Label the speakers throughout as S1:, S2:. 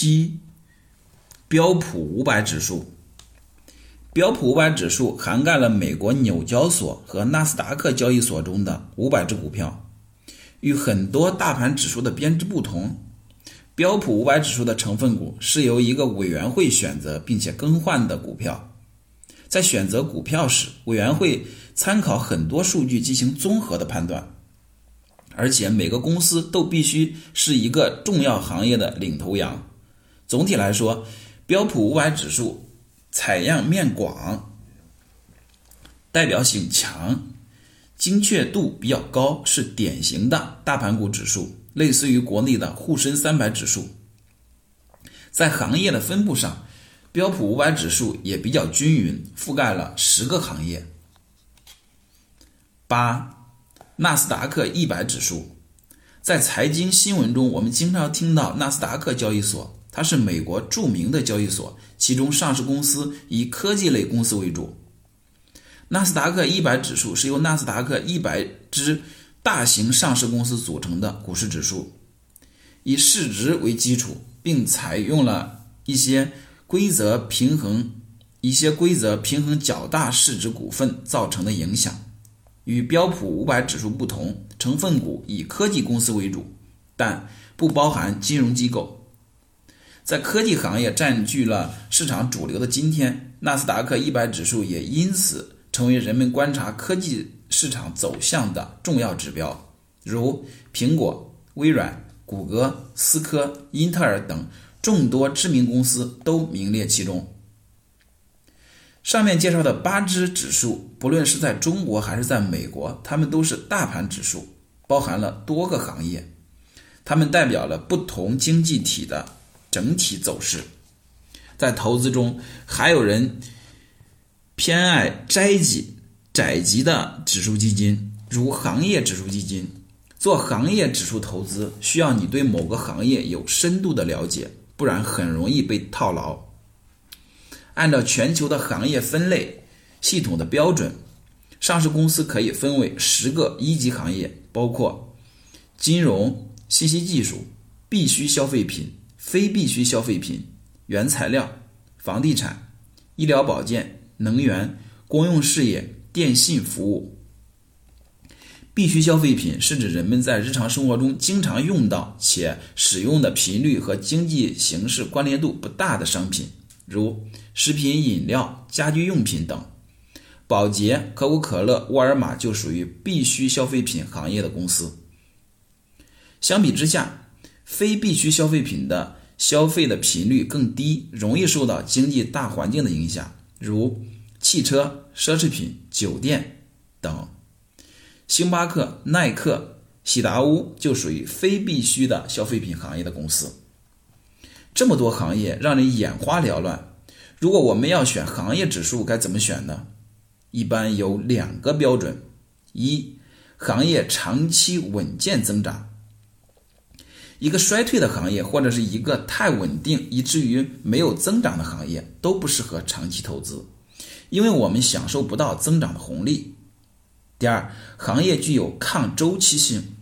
S1: 七，标普五百指数。标普五百指数涵盖了美国纽交所和纳斯达克交易所中的五百只股票。与很多大盘指数的编制不同，标普五百指数的成分股是由一个委员会选择并且更换的股票。在选择股票时，委员会参考很多数据进行综合的判断。而且每个公司都必须是一个重要行业的领头羊。总体来说，标普五百指数采样面广，代表性强，精确度比较高，是典型的大盘股指数，类似于国内的沪深三百指数。在行业的分布上，标普五百指数也比较均匀，覆盖了十个行业。八。纳斯达克一百指数，在财经新闻中，我们经常听到纳斯达克交易所，它是美国著名的交易所，其中上市公司以科技类公司为主。纳斯达克一百指数是由纳斯达克一百只大型上市公司组成的股市指数，以市值为基础，并采用了一些规则平衡一些规则平衡较大市值股份造成的影响。与标普五百指数不同，成分股以科技公司为主，但不包含金融机构。在科技行业占据了市场主流的今天，纳斯达克一百指数也因此成为人们观察科技市场走向的重要指标。如苹果、微软、谷歌、思科、英特尔等众多知名公司都名列其中。上面介绍的八只指数，不论是在中国还是在美国，它们都是大盘指数，包含了多个行业，它们代表了不同经济体的整体走势。在投资中，还有人偏爱摘级、窄级的指数基金，如行业指数基金。做行业指数投资，需要你对某个行业有深度的了解，不然很容易被套牢。按照全球的行业分类系统的标准，上市公司可以分为十个一级行业，包括金融、信息技术、必需消费品、非必需消费品、原材料、房地产、医疗保健、能源、公用事业、电信服务。必需消费品是指人们在日常生活中经常用到且使用的频率和经济形势关联度不大的商品。如食品饮料、家居用品等，宝洁、可口可乐、沃尔玛就属于必需消费品行业的公司。相比之下，非必需消费品的消费的频率更低，容易受到经济大环境的影响，如汽车、奢侈品、酒店等。星巴克、耐克、喜达屋就属于非必需的消费品行业的公司。这么多行业让人眼花缭乱。如果我们要选行业指数，该怎么选呢？一般有两个标准：一，行业长期稳健增长。一个衰退的行业，或者是一个太稳定以至于没有增长的行业，都不适合长期投资，因为我们享受不到增长的红利。第二，行业具有抗周期性。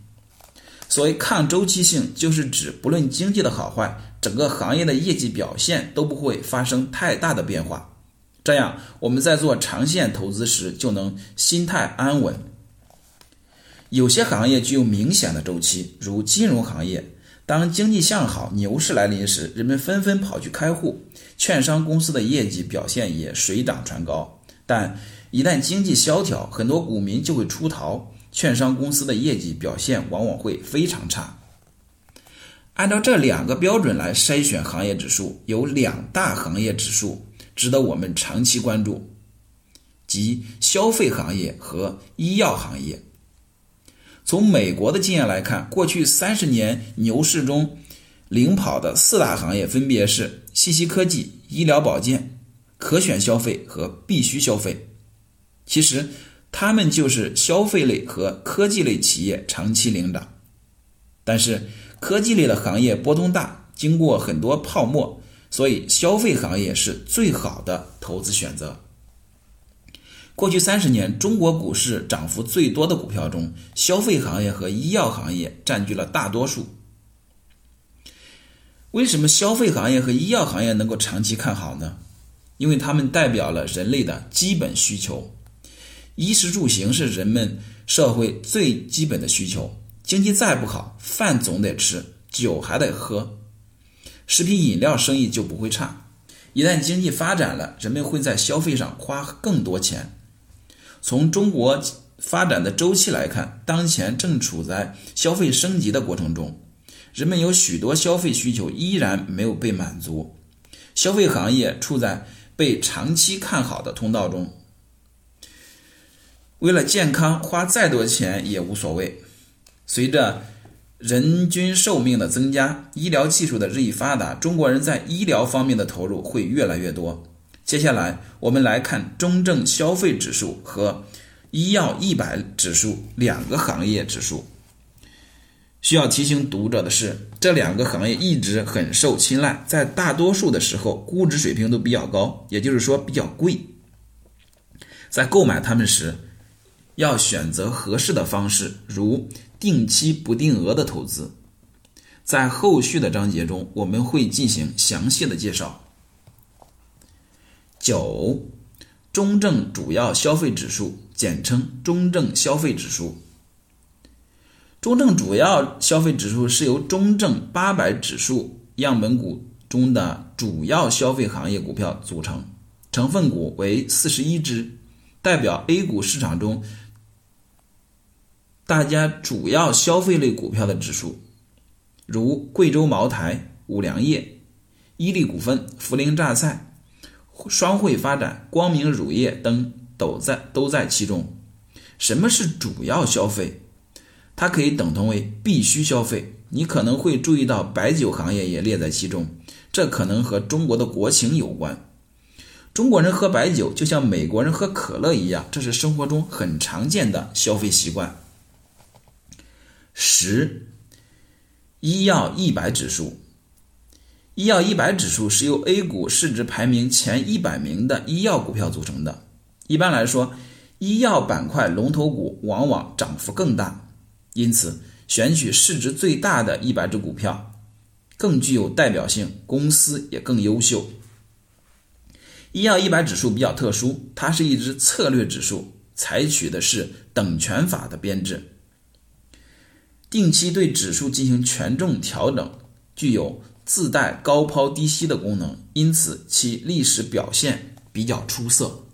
S1: 所谓抗周期性，就是指不论经济的好坏，整个行业的业绩表现都不会发生太大的变化。这样，我们在做长线投资时就能心态安稳。有些行业具有明显的周期，如金融行业，当经济向好、牛市来临时，人们纷纷跑去开户，券商公司的业绩表现也水涨船高。但一旦经济萧条，很多股民就会出逃。券商公司的业绩表现往往会非常差。按照这两个标准来筛选行业指数，有两大行业指数值得我们长期关注，即消费行业和医药行业。从美国的经验来看，过去三十年牛市中领跑的四大行业分别是信息科技、医疗保健、可选消费和必须消费。其实。他们就是消费类和科技类企业长期领涨，但是科技类的行业波动大，经过很多泡沫，所以消费行业是最好的投资选择。过去三十年，中国股市涨幅最多的股票中，消费行业和医药行业占据了大多数。为什么消费行业和医药行业能够长期看好呢？因为它们代表了人类的基本需求，衣食住行是人们社会最基本的需求。经济再不好，饭总得吃，酒还得喝，食品饮料生意就不会差。一旦经济发展了，人们会在消费上花更多钱。从中国发展的周期来看，当前正处在消费升级的过程中。人们有许多消费需求依然没有被满足，消费行业处在被长期看好的通道中。为了健康，花再多钱也无所谓。随着人均寿命的增加，医疗技术的日益发达，中国人在医疗方面的投入会越来越多。接下来，我们来看中证消费指数和医药一百指数两个行业指数。需要提醒读者的是，这两个行业一直很受青睐，在大多数的时候估值水平都比较高，也就是说比较贵。在购买它们时，要选择合适的方式，如定期不定额的投资。在后续的章节中，我们会进行详细的介绍。九，中证主要消费指数，简称中证消费指数。中证主要消费指数是由中证八百指数样本股中的主要消费行业股票组成，成分股为四十一只，代表 A 股市场中大家主要消费类股票的指数，如贵州茅台、五粮液、伊利股份、涪陵榨菜、双汇发展、光明乳业等都在都在其中。什么是主要消费？它可以等同为必须消费。你可能会注意到白酒行业也列在其中，这可能和中国的国情有关。中国人喝白酒就像美国人喝可乐一样，这是生活中很常见的消费习惯。十，医药一百指数。医药一百指数是由 A 股市值排名前一百名的医药股票组成的。一般来说，医药板块龙头股往往涨幅更大。因此，选取市值最大的一百只股票，更具有代表性，公司也更优秀。医药一百指数比较特殊，它是一只策略指数，采取的是等权法的编制，定期对指数进行权重调整，具有自带高抛低吸的功能，因此其历史表现比较出色。